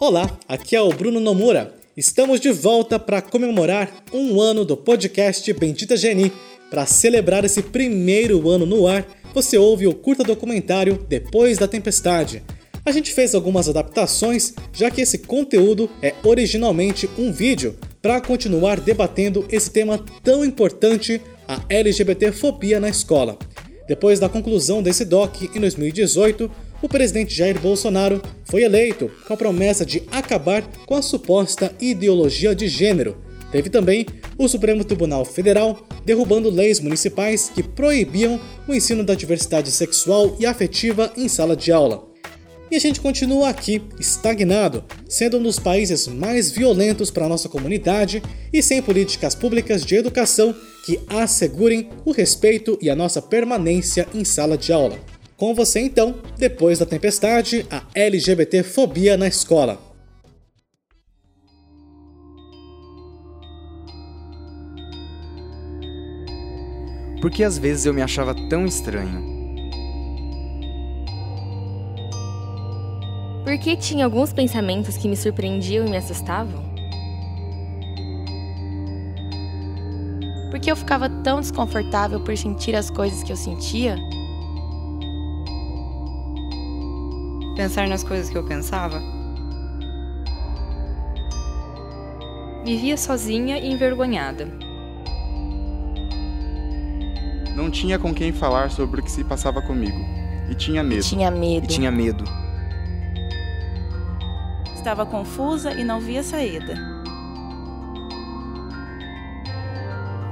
Olá, aqui é o Bruno Nomura. Estamos de volta para comemorar um ano do podcast Bendita Geni. Para celebrar esse primeiro ano no ar, você ouve o curta documentário Depois da Tempestade. A gente fez algumas adaptações, já que esse conteúdo é originalmente um vídeo, para continuar debatendo esse tema tão importante, a LGBTfobia na escola. Depois da conclusão desse doc em 2018, o presidente Jair Bolsonaro foi eleito com a promessa de acabar com a suposta ideologia de gênero. Teve também o Supremo Tribunal Federal derrubando leis municipais que proibiam o ensino da diversidade sexual e afetiva em sala de aula. E a gente continua aqui, estagnado, sendo um dos países mais violentos para nossa comunidade e sem políticas públicas de educação que assegurem o respeito e a nossa permanência em sala de aula. Com você então, depois da tempestade, a LGBT-fobia na escola. Porque às vezes eu me achava tão estranho. Porque tinha alguns pensamentos que me surpreendiam e me assustavam? Porque eu ficava tão desconfortável por sentir as coisas que eu sentia? Pensar nas coisas que eu pensava? Vivia sozinha e envergonhada. Não tinha com quem falar sobre o que se passava comigo. E tinha medo. E tinha medo. E tinha medo. Estava confusa e não via saída.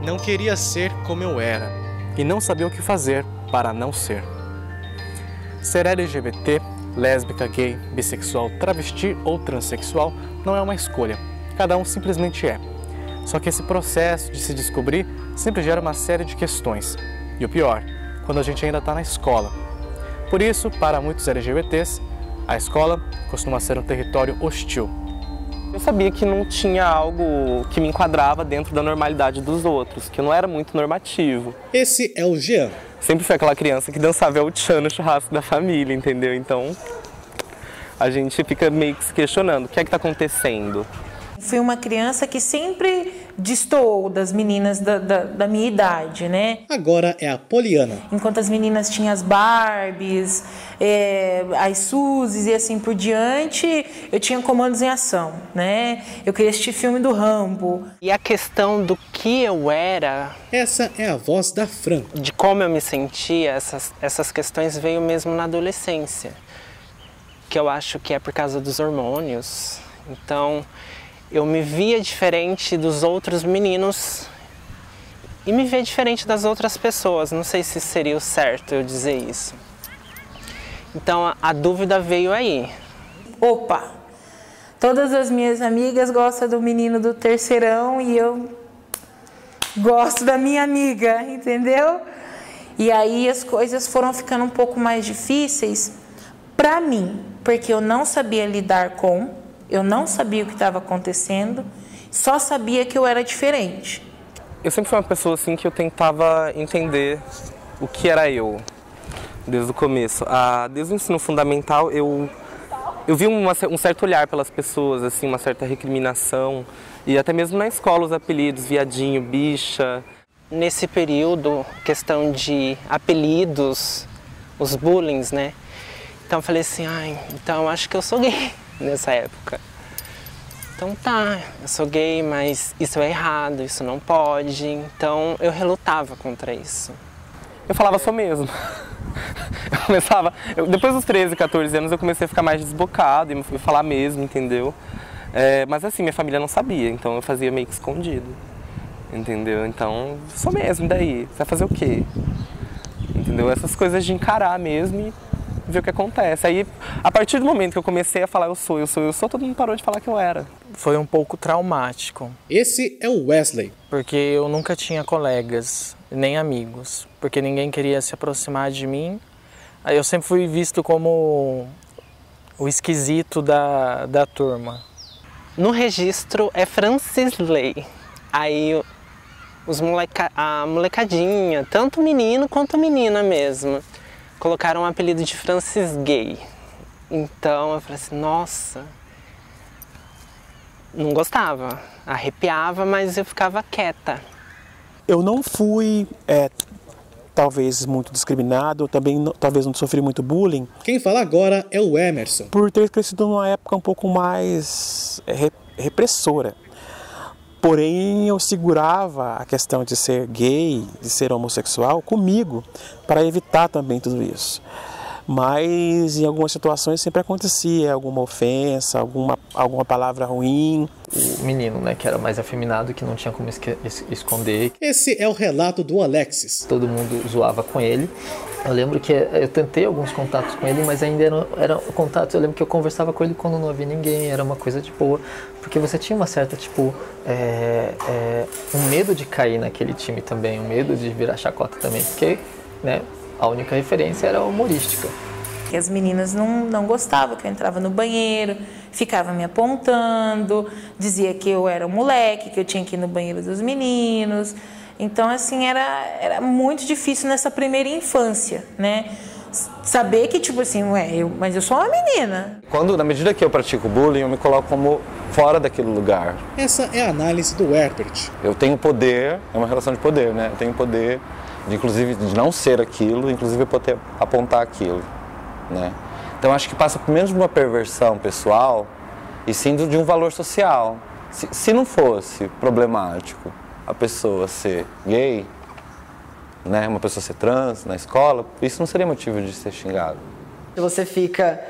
Não queria ser como eu era e não sabia o que fazer para não ser. Ser LGBT, lésbica, gay, bissexual, travesti ou transexual não é uma escolha. Cada um simplesmente é. Só que esse processo de se descobrir sempre gera uma série de questões. E o pior, quando a gente ainda está na escola. Por isso, para muitos LGBTs, a escola costuma ser um território hostil. Eu sabia que não tinha algo que me enquadrava dentro da normalidade dos outros, que não era muito normativo. Esse é o Jean. Sempre fui aquela criança que dançava o tchan no churrasco da família, entendeu? Então a gente fica meio que se questionando, o que é que está acontecendo? Fui uma criança que sempre destoou das meninas da, da, da, minha idade, né? Agora é a Poliana. Enquanto as meninas tinham as Barbies, é, as Suzes e assim por diante, eu tinha comandos em ação, né? Eu queria assistir filme do Rambo. E a questão do que eu era... Essa é a voz da Fran. De como eu me sentia, essas, essas questões veio mesmo na adolescência. Que eu acho que é por causa dos hormônios. Então eu me via diferente dos outros meninos e me via diferente das outras pessoas. Não sei se seria o certo eu dizer isso. Então a, a dúvida veio aí. Opa! Todas as minhas amigas gostam do menino do terceirão e eu gosto da minha amiga, entendeu? E aí as coisas foram ficando um pouco mais difíceis para mim, porque eu não sabia lidar com eu não sabia o que estava acontecendo, só sabia que eu era diferente. Eu sempre fui uma pessoa assim que eu tentava entender o que era eu desde o começo. Ah, desde o ensino fundamental eu eu vi uma, um certo olhar pelas pessoas, assim, uma certa recriminação e até mesmo na escola os apelidos, viadinho, bicha. Nesse período, questão de apelidos, os bullying, né? Então eu falei assim, ai, então acho que eu sou gay nessa época. Então tá, eu sou gay, mas isso é errado, isso não pode. Então eu relutava contra isso. Eu falava só mesmo. Eu começava, eu, depois dos 13, 14 anos eu comecei a ficar mais desbocado e falar mesmo, entendeu? É, mas assim, minha família não sabia, então eu fazia meio que escondido. Entendeu? Então, sou mesmo, daí? Você vai fazer o quê? Entendeu? Essas coisas de encarar mesmo e ver o que acontece. Aí, a partir do momento que eu comecei a falar eu sou, eu sou, eu sou, todo mundo parou de falar que eu era. Foi um pouco traumático. Esse é o Wesley. Porque eu nunca tinha colegas, nem amigos, porque ninguém queria se aproximar de mim. Aí eu sempre fui visto como o esquisito da, da turma. No registro é Francisley. Aí os moleca, a molecadinha, tanto menino quanto menina mesmo colocaram o um apelido de Francis Gay. Então eu falei assim, nossa, não gostava. Arrepiava, mas eu ficava quieta. Eu não fui, é, talvez, muito discriminado, também não- talvez não sofri muito bullying. Quem fala agora é o Emerson. Por ter crescido numa época um pouco mais é, re- repressora. Porém, eu segurava a questão de ser gay, de ser homossexual comigo, para evitar também tudo isso. Mas em algumas situações sempre acontecia alguma ofensa, alguma, alguma palavra ruim. O menino, né, que era mais afeminado, que não tinha como esconder. Esse é o relato do Alexis. Todo mundo zoava com ele. Eu lembro que eu tentei alguns contatos com ele, mas ainda eram era contatos. Eu lembro que eu conversava com ele quando não havia ninguém, era uma coisa de boa, porque você tinha uma certa, tipo, é, é, um medo de cair naquele time também, um medo de virar chacota também, porque, né, a única referência era humorística. E as meninas não, não gostavam que eu entrava no banheiro, ficava me apontando, dizia que eu era um moleque, que eu tinha que ir no banheiro dos meninos. Então, assim, era, era muito difícil nessa primeira infância, né? Saber que, tipo assim, ué, eu, mas eu sou uma menina. Quando, na medida que eu pratico bullying, eu me coloco como fora daquele lugar. Essa é a análise do Herbert. Eu tenho poder, é uma relação de poder, né? Eu tenho poder, de, inclusive, de não ser aquilo, inclusive eu poder apontar aquilo, né? Então acho que passa menos de uma perversão pessoal e sim de um valor social. Se, se não fosse problemático a pessoa ser gay, né, uma pessoa ser trans na escola, isso não seria motivo de ser xingado. Você fica,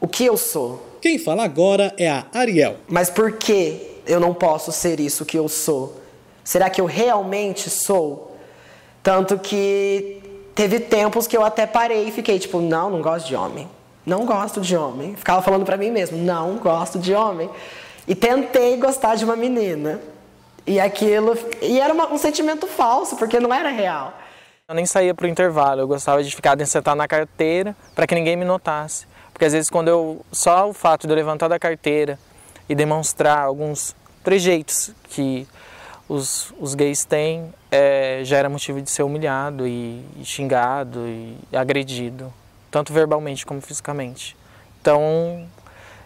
o que eu sou? Quem fala agora é a Ariel. Mas por que eu não posso ser isso que eu sou? Será que eu realmente sou? Tanto que teve tempos que eu até parei e fiquei tipo, não, não gosto de homem. Não gosto de homem. Ficava falando pra mim mesmo, não gosto de homem. E tentei gostar de uma menina. E aquilo. E era uma- um sentimento falso, porque não era real. Eu nem saía pro intervalo, eu gostava de ficar sentado na carteira para que ninguém me notasse. Porque às vezes quando eu só o fato de eu levantar da carteira e demonstrar alguns trejeitos que os, os gays têm, é, já era motivo de ser humilhado e, e xingado e agredido, tanto verbalmente como fisicamente. Então,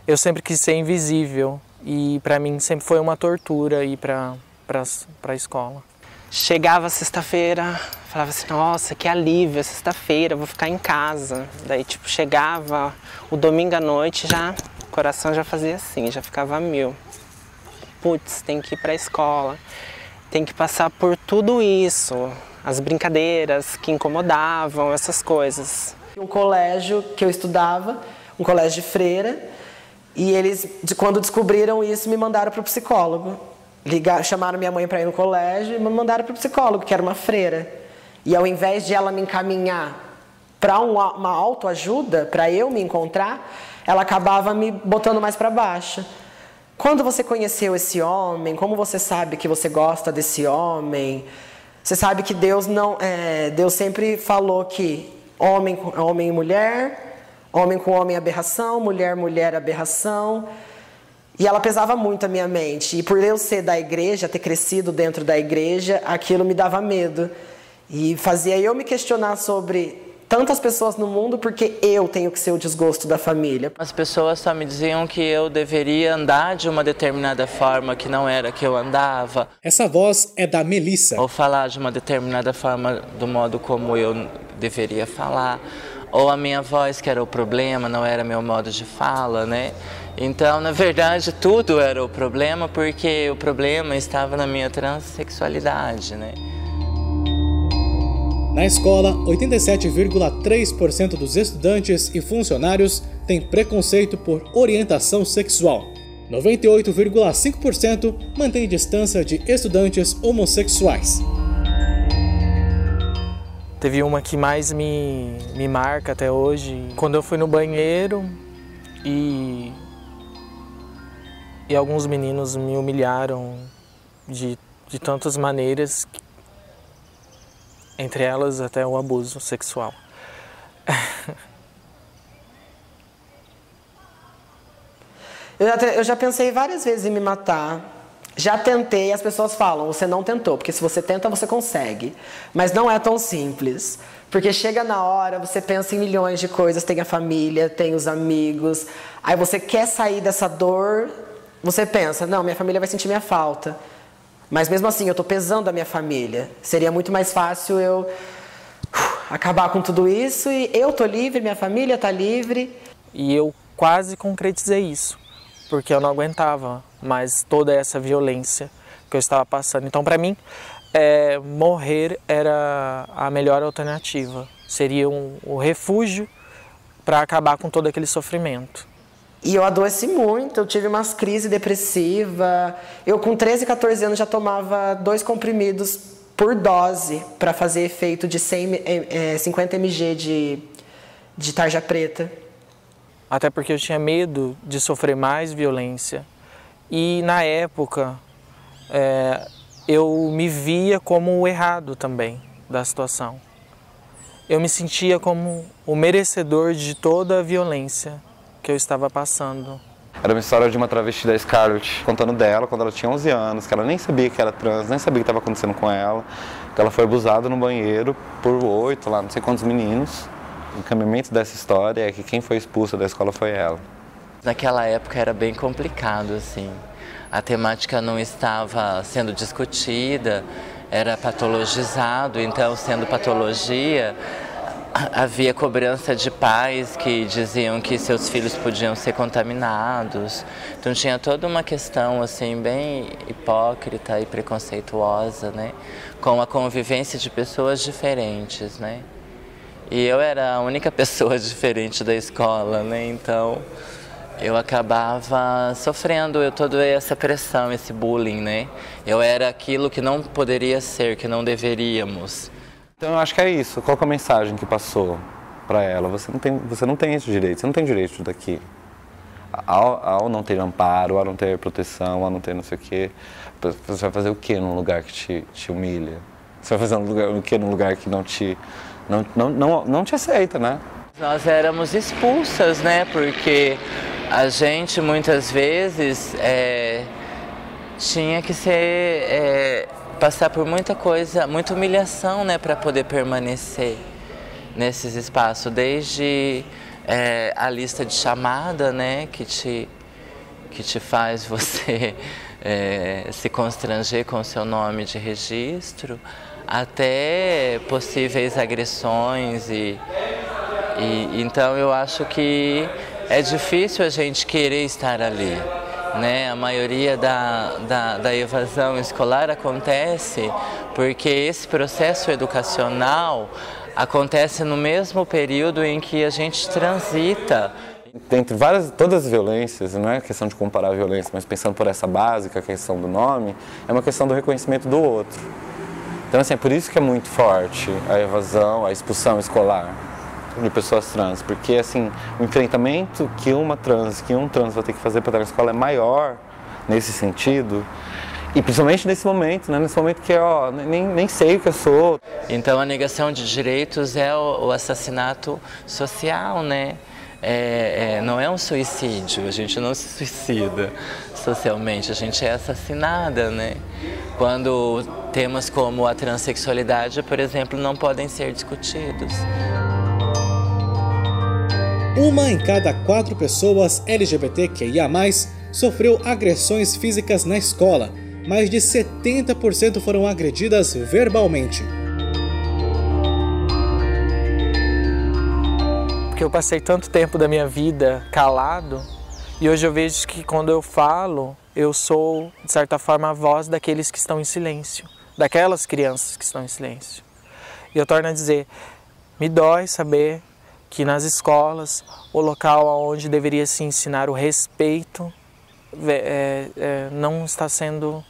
eu sempre quis ser invisível e para mim sempre foi uma tortura ir para para a escola. Chegava sexta-feira, falava assim, nossa, que alívio, é sexta-feira, vou ficar em casa. Daí, tipo, chegava o domingo à noite, já, o coração já fazia assim, já ficava a mil. Putz, tem que ir pra escola, tem que passar por tudo isso, as brincadeiras que incomodavam, essas coisas. Um colégio que eu estudava, um colégio de freira, e eles, de- quando descobriram isso, me mandaram para o psicólogo. Ligar, chamaram minha mãe para ir no colégio e me mandaram para o psicólogo, que era uma freira. E ao invés de ela me encaminhar para uma autoajuda, para eu me encontrar, ela acabava me botando mais para baixo. Quando você conheceu esse homem, como você sabe que você gosta desse homem? Você sabe que Deus não, é, Deus sempre falou que homem homem e mulher, homem com homem aberração, mulher mulher aberração. E ela pesava muito a minha mente. E por eu ser da igreja, ter crescido dentro da igreja, aquilo me dava medo. E fazia eu me questionar sobre tantas pessoas no mundo porque eu tenho que ser o desgosto da família. As pessoas só me diziam que eu deveria andar de uma determinada forma que não era que eu andava. Essa voz é da Melissa. Ou falar de uma determinada forma do modo como eu deveria falar. Ou a minha voz que era o problema, não era meu modo de fala, né? Então, na verdade, tudo era o problema porque o problema estava na minha transexualidade, né? Na escola, 87,3% dos estudantes e funcionários têm preconceito por orientação sexual. 98,5% mantém distância de estudantes homossexuais. Teve uma que mais me, me marca até hoje. Quando eu fui no banheiro e, e alguns meninos me humilharam de, de tantas maneiras, entre elas até o abuso sexual. Eu já, eu já pensei várias vezes em me matar. Já tentei, as pessoas falam, você não tentou, porque se você tenta, você consegue. Mas não é tão simples. Porque chega na hora, você pensa em milhões de coisas, tem a família, tem os amigos. Aí você quer sair dessa dor você pensa, não, minha família vai sentir minha falta. Mas mesmo assim, eu estou pesando a minha família. Seria muito mais fácil eu uh, acabar com tudo isso e eu tô livre, minha família tá livre. E eu quase concretizei isso, porque eu não aguentava mais toda essa violência que eu estava passando. Então, para mim, é, morrer era a melhor alternativa. Seria um, um refúgio para acabar com todo aquele sofrimento. E eu adoeci muito, eu tive umas crises depressivas. Eu, com 13, 14 anos, já tomava dois comprimidos por dose para fazer efeito de 100, é, 50 mg de, de tarja preta. Até porque eu tinha medo de sofrer mais violência. E na época, é, eu me via como o errado também da situação. Eu me sentia como o merecedor de toda a violência que eu estava passando. Era uma história de uma travesti da Scarlett, contando dela quando ela tinha 11 anos, que ela nem sabia que era trans, nem sabia o que estava acontecendo com ela, que ela foi abusada no banheiro por oito, lá não sei quantos meninos. O encaminhamento dessa história é que quem foi expulsa da escola foi ela. Naquela época era bem complicado, assim. A temática não estava sendo discutida, era patologizado, então, sendo patologia, havia cobrança de pais que diziam que seus filhos podiam ser contaminados. Então tinha toda uma questão assim bem hipócrita e preconceituosa, né, com a convivência de pessoas diferentes, né? E eu era a única pessoa diferente da escola, né? Então eu acabava sofrendo eu toda essa pressão, esse bullying, né? Eu era aquilo que não poderia ser, que não deveríamos. Então eu acho que é isso. Qual é a mensagem que passou para ela? Você não tem, você não tem esse direito. Você não tem direito daqui. Ao, ao não ter amparo, ao não ter proteção, ao não ter não sei o quê, você vai fazer o que num lugar que te, te humilha? Você vai fazer um lugar, o que num lugar que não te, não, não, não, não te aceita, né? Nós éramos expulsas, né? Porque a gente muitas vezes é, tinha que ser é, passar por muita coisa, muita humilhação, né, para poder permanecer nesses espaços, desde é, a lista de chamada, né, que te que te faz você é, se constranger com seu nome de registro, até possíveis agressões e, e então eu acho que é difícil a gente querer estar ali. Né? A maioria da, da, da evasão escolar acontece porque esse processo educacional acontece no mesmo período em que a gente transita. Entre várias, todas as violências, não é questão de comparar a violência, mas pensando por essa básica, a questão do nome, é uma questão do reconhecimento do outro. Então, assim, é por isso que é muito forte a evasão, a expulsão escolar de pessoas trans, porque assim, o enfrentamento que uma trans, que um trans vai ter que fazer para estar na escola é maior nesse sentido. E principalmente nesse momento, né? nesse momento que ó, nem, nem sei o que eu sou. Então a negação de direitos é o, o assassinato social, né? É, é, não é um suicídio, a gente não se suicida socialmente, a gente é assassinada, né? Quando temas como a transexualidade, por exemplo, não podem ser discutidos. Uma em cada quatro pessoas LGBTQIA+, sofreu agressões físicas na escola. Mais de 70% foram agredidas verbalmente. Porque eu passei tanto tempo da minha vida calado e hoje eu vejo que quando eu falo, eu sou, de certa forma, a voz daqueles que estão em silêncio, daquelas crianças que estão em silêncio. E eu torno a dizer, me dói saber que nas escolas, o local onde deveria se ensinar o respeito é, é, não está sendo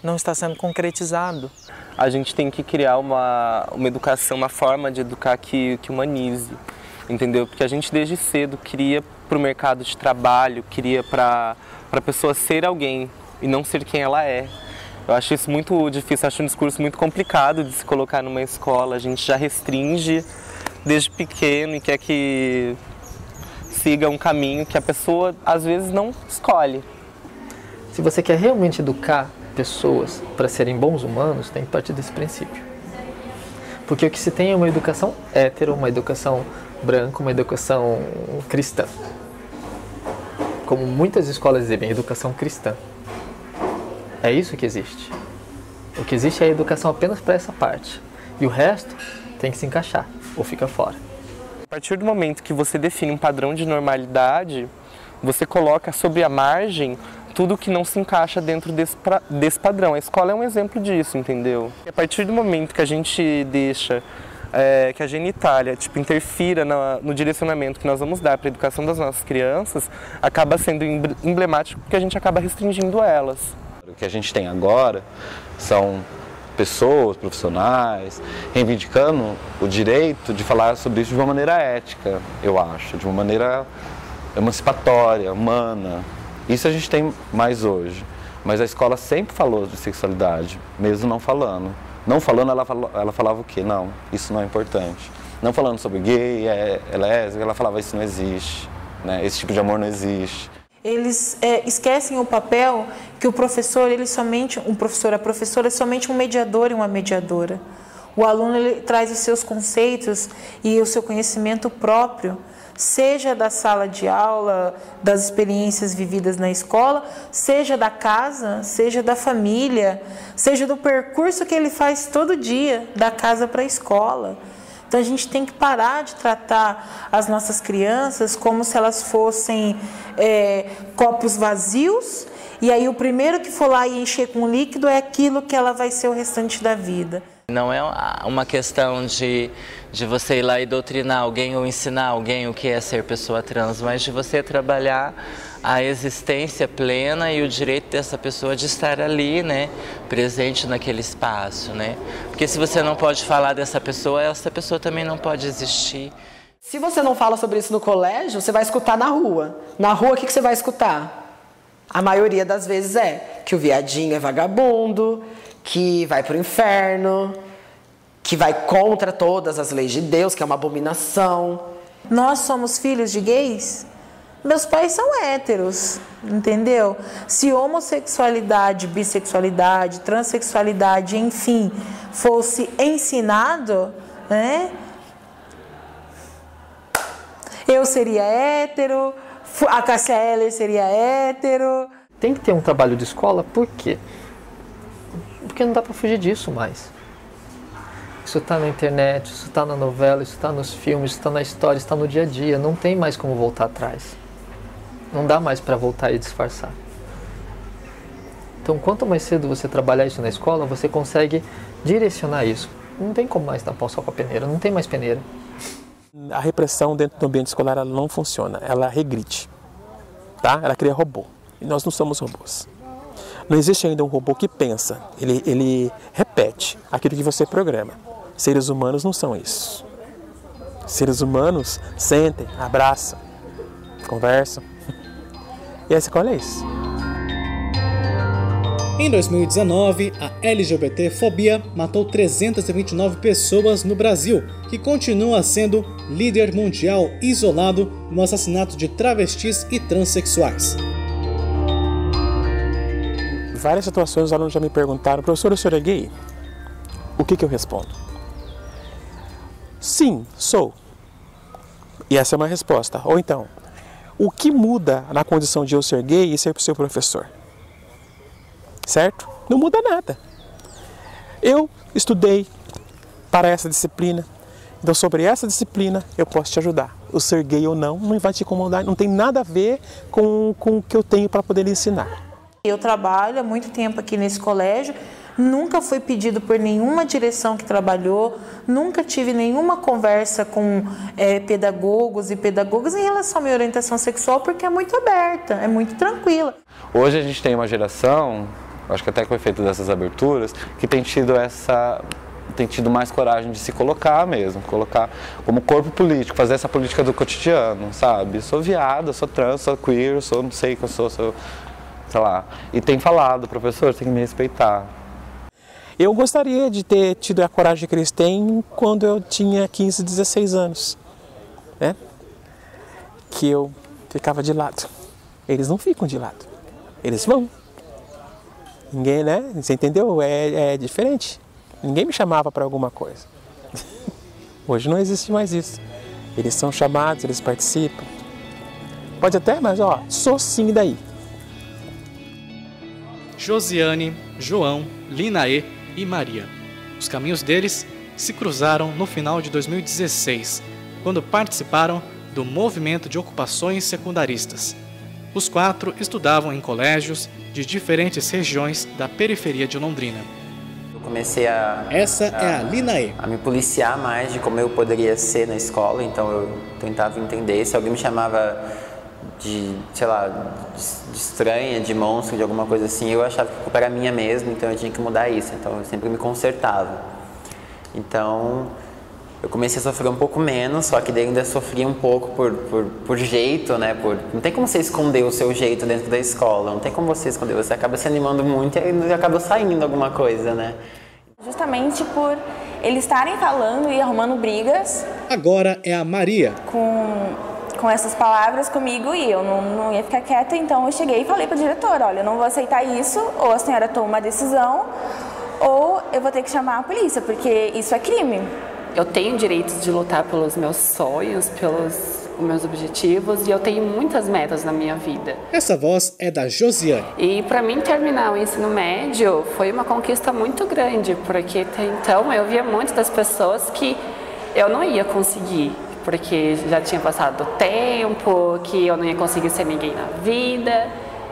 não está sendo concretizado. A gente tem que criar uma, uma educação, uma forma de educar que, que humanize, entendeu? Porque a gente desde cedo cria para o mercado de trabalho, cria para a pessoa ser alguém e não ser quem ela é. Eu acho isso muito difícil, acho um discurso muito complicado de se colocar numa escola. A gente já restringe desde pequeno e quer que siga um caminho que a pessoa às vezes não escolhe. Se você quer realmente educar pessoas para serem bons humanos, tem que partir desse princípio. Porque o que se tem é uma educação hétero, uma educação branca, uma educação cristã. como muitas escolas exibem, educação cristã. É isso que existe. O que existe é a educação apenas para essa parte. E o resto tem que se encaixar ou fica fora. A partir do momento que você define um padrão de normalidade, você coloca sobre a margem tudo que não se encaixa dentro desse, pra, desse padrão. A escola é um exemplo disso, entendeu? A partir do momento que a gente deixa é, que a genitália tipo, interfira no, no direcionamento que nós vamos dar para a educação das nossas crianças, acaba sendo emblemático porque a gente acaba restringindo elas. O que a gente tem agora são pessoas, profissionais, reivindicando o direito de falar sobre isso de uma maneira ética, eu acho, de uma maneira emancipatória, humana. Isso a gente tem mais hoje. Mas a escola sempre falou de sexualidade, mesmo não falando. Não falando, ela, ela falava o quê? Não, isso não é importante. Não falando sobre gay, é, é lésbica, ela falava isso não existe. Né? Esse tipo de amor não existe. Eles é, esquecem o papel que o professor, ele somente, um professor, a professora é somente um mediador e uma mediadora. O aluno ele traz os seus conceitos e o seu conhecimento próprio seja da sala de aula, das experiências vividas na escola, seja da casa, seja da família, seja do percurso que ele faz todo dia, da casa para a escola. Então a gente tem que parar de tratar as nossas crianças como se elas fossem é, copos vazios, e aí o primeiro que for lá e encher com líquido é aquilo que ela vai ser o restante da vida. Não é uma questão de, de você ir lá e doutrinar alguém ou ensinar alguém o que é ser pessoa trans, mas de você trabalhar a existência plena e o direito dessa pessoa de estar ali, né, presente naquele espaço, né? Porque se você não pode falar dessa pessoa, essa pessoa também não pode existir. Se você não fala sobre isso no colégio, você vai escutar na rua. Na rua, o que você vai escutar? A maioria das vezes é que o viadinho é vagabundo, que vai para o inferno, que vai contra todas as leis de Deus, que é uma abominação. Nós somos filhos de gays? Meus pais são héteros, entendeu? Se homossexualidade, bissexualidade, transexualidade, enfim, fosse ensinado, né? Eu seria hétero, a Cássia Heller seria hétero. Tem que ter um trabalho de escola, por quê? porque não dá para fugir disso mais. Isso está na internet, isso está na novela, isso está nos filmes, isso está na história, está no dia a dia. Não tem mais como voltar atrás. Não dá mais para voltar e disfarçar. Então, quanto mais cedo você trabalhar isso na escola, você consegue direcionar isso. Não tem como mais tampar o sol com a peneira, não tem mais peneira. A repressão dentro do ambiente escolar ela não funciona, ela regride, tá? Ela cria robô. E nós não somos robôs. Não existe ainda um robô que pensa, ele, ele repete aquilo que você programa. Seres humanos não são isso. Seres humanos sentem, abraçam, conversam. E a escola é isso. Em 2019, a LGBT-fobia matou 329 pessoas no Brasil, que continua sendo líder mundial isolado no assassinato de travestis e transexuais várias situações os alunos já me perguntaram, professor, o senhor é gay? O que, que eu respondo? Sim, sou. E essa é uma resposta. Ou então, o que muda na condição de eu ser gay e ser seu professor? Certo? Não muda nada. Eu estudei para essa disciplina, então sobre essa disciplina eu posso te ajudar. O ser gay ou não não vai te incomodar, não tem nada a ver com, com o que eu tenho para poder ensinar. Eu trabalho há muito tempo aqui nesse colégio, nunca fui pedido por nenhuma direção que trabalhou, nunca tive nenhuma conversa com é, pedagogos e pedagogas em relação à minha orientação sexual, porque é muito aberta, é muito tranquila. Hoje a gente tem uma geração, acho que até com o efeito dessas aberturas, que tem tido essa tem tido mais coragem de se colocar mesmo, colocar como corpo político, fazer essa política do cotidiano, sabe? Sou viada, sou trans, sou queer, sou não sei o que eu sou, sou sei lá, e tem falado, professor, tem que me respeitar. Eu gostaria de ter tido a coragem que eles têm quando eu tinha 15, 16 anos, né? Que eu ficava de lado. Eles não ficam de lado, eles vão. Ninguém, né? Você entendeu? É, é diferente. Ninguém me chamava para alguma coisa. Hoje não existe mais isso. Eles são chamados, eles participam. Pode até, mas ó, sou sim daí. Josiane, João, Linaê e Maria. Os caminhos deles se cruzaram no final de 2016, quando participaram do movimento de ocupações secundaristas. Os quatro estudavam em colégios de diferentes regiões da periferia de Londrina. Eu comecei a. Essa a, é a Linaê. A me policiar mais de como eu poderia ser na escola, então eu tentava entender. Se alguém me chamava de, sei lá, de estranha, de monstro, de alguma coisa assim, eu achava que a culpa era minha mesmo, então eu tinha que mudar isso. Então eu sempre me consertava. Então eu comecei a sofrer um pouco menos, só que daí ainda sofria um pouco por, por, por jeito, né? Por, não tem como você esconder o seu jeito dentro da escola, não tem como você esconder, você acaba se animando muito e acaba saindo alguma coisa, né? Justamente por eles estarem falando e arrumando brigas. Agora é a Maria. Com, com essas palavras comigo e eu não, não ia ficar quieta, então eu cheguei e falei para o diretor: olha, eu não vou aceitar isso, ou a senhora toma uma decisão, ou eu vou ter que chamar a polícia, porque isso é crime. Eu tenho direito de lutar pelos meus sonhos, pelos meus objetivos e eu tenho muitas metas na minha vida. Essa voz é da Josiane. E para mim terminar o ensino médio foi uma conquista muito grande, porque até então eu via muitas das pessoas que eu não ia conseguir, porque já tinha passado tempo, que eu não ia conseguir ser ninguém na vida.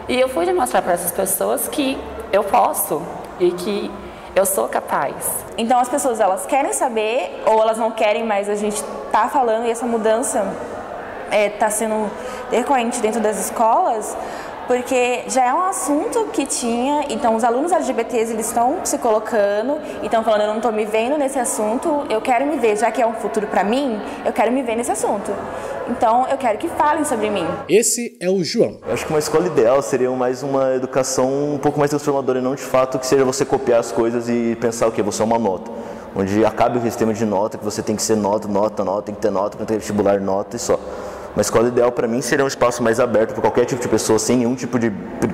E eu fui demonstrar para essas pessoas que eu posso e que eu sou capaz. Então as pessoas elas querem saber ou elas não querem, mas a gente tá falando e essa mudança está é, sendo decorrente dentro das escolas porque já é um assunto que tinha, então os alunos LGBTs eles estão se colocando, estão falando eu não estou me vendo nesse assunto, eu quero me ver, já que é um futuro para mim, eu quero me ver nesse assunto. Então eu quero que falem sobre mim. Esse é o João. Eu acho que uma escola ideal seria mais uma educação um pouco mais transformadora e não de fato que seja você copiar as coisas e pensar o que você é uma nota. Onde acabe o sistema de nota, que você tem que ser nota, nota, nota, tem que ter nota, tem que ter vestibular, nota e só. Uma escola ideal para mim seria um espaço mais aberto para qualquer tipo de pessoa, sem nenhum tipo de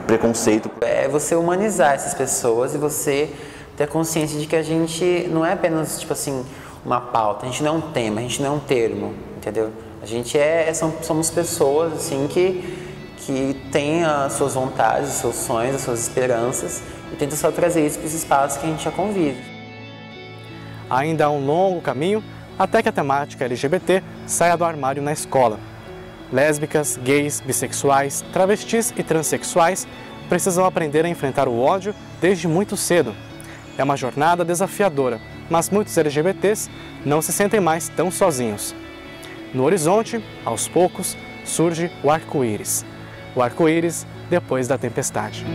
preconceito. É você humanizar essas pessoas e você ter consciência de que a gente não é apenas tipo assim uma pauta, a gente não é um tema, a gente não é um termo, entendeu? A gente é, são, somos pessoas assim que que tem as suas vontades, os seus sonhos, as suas esperanças e tenta só trazer isso para esse espaço que a gente já convive. Ainda há um longo caminho até que a temática LGBT saia do armário na escola. Lésbicas, gays, bissexuais, travestis e transexuais precisam aprender a enfrentar o ódio desde muito cedo. É uma jornada desafiadora, mas muitos LGBTs não se sentem mais tão sozinhos. No horizonte, aos poucos, surge o arco-íris. O arco-íris depois da tempestade.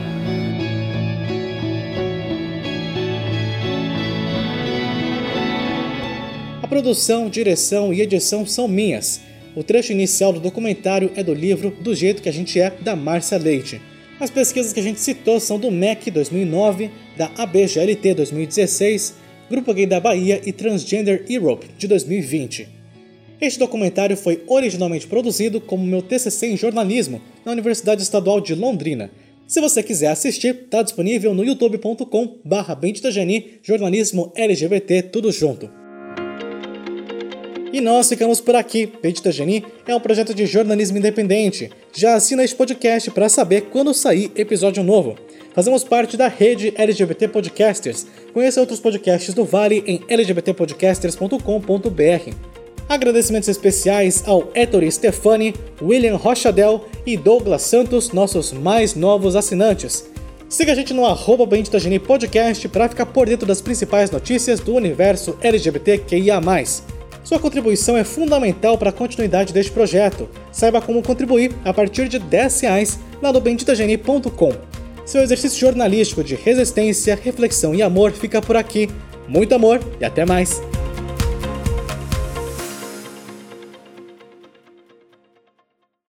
A produção, direção e edição são minhas. O trecho inicial do documentário é do livro Do Jeito que a Gente É, da Márcia Leite. As pesquisas que a gente citou são do MEC 2009, da ABGLT 2016, Grupo Gay da Bahia e Transgender Europe de 2020. Este documentário foi originalmente produzido como meu TCC em jornalismo na Universidade Estadual de Londrina. Se você quiser assistir, está disponível no youtube.com/barra jornalismo LGBT tudo junto. E nós ficamos por aqui. Bendita Geni é um projeto de jornalismo independente. Já assina este podcast para saber quando sair episódio novo. Fazemos parte da rede LGBT Podcasters. Conheça outros podcasts do Vale em lgbtpodcasters.com.br. Agradecimentos especiais ao Ettore Stefani, William Rochadel e Douglas Santos, nossos mais novos assinantes. Siga a gente no arroba Bendita Geni Podcast para ficar por dentro das principais notícias do universo LGBTQIA+. Sua contribuição é fundamental para a continuidade deste projeto. Saiba como contribuir a partir de 10 reais lá no benditageni.com. Seu exercício jornalístico de resistência, reflexão e amor fica por aqui. Muito amor e até mais!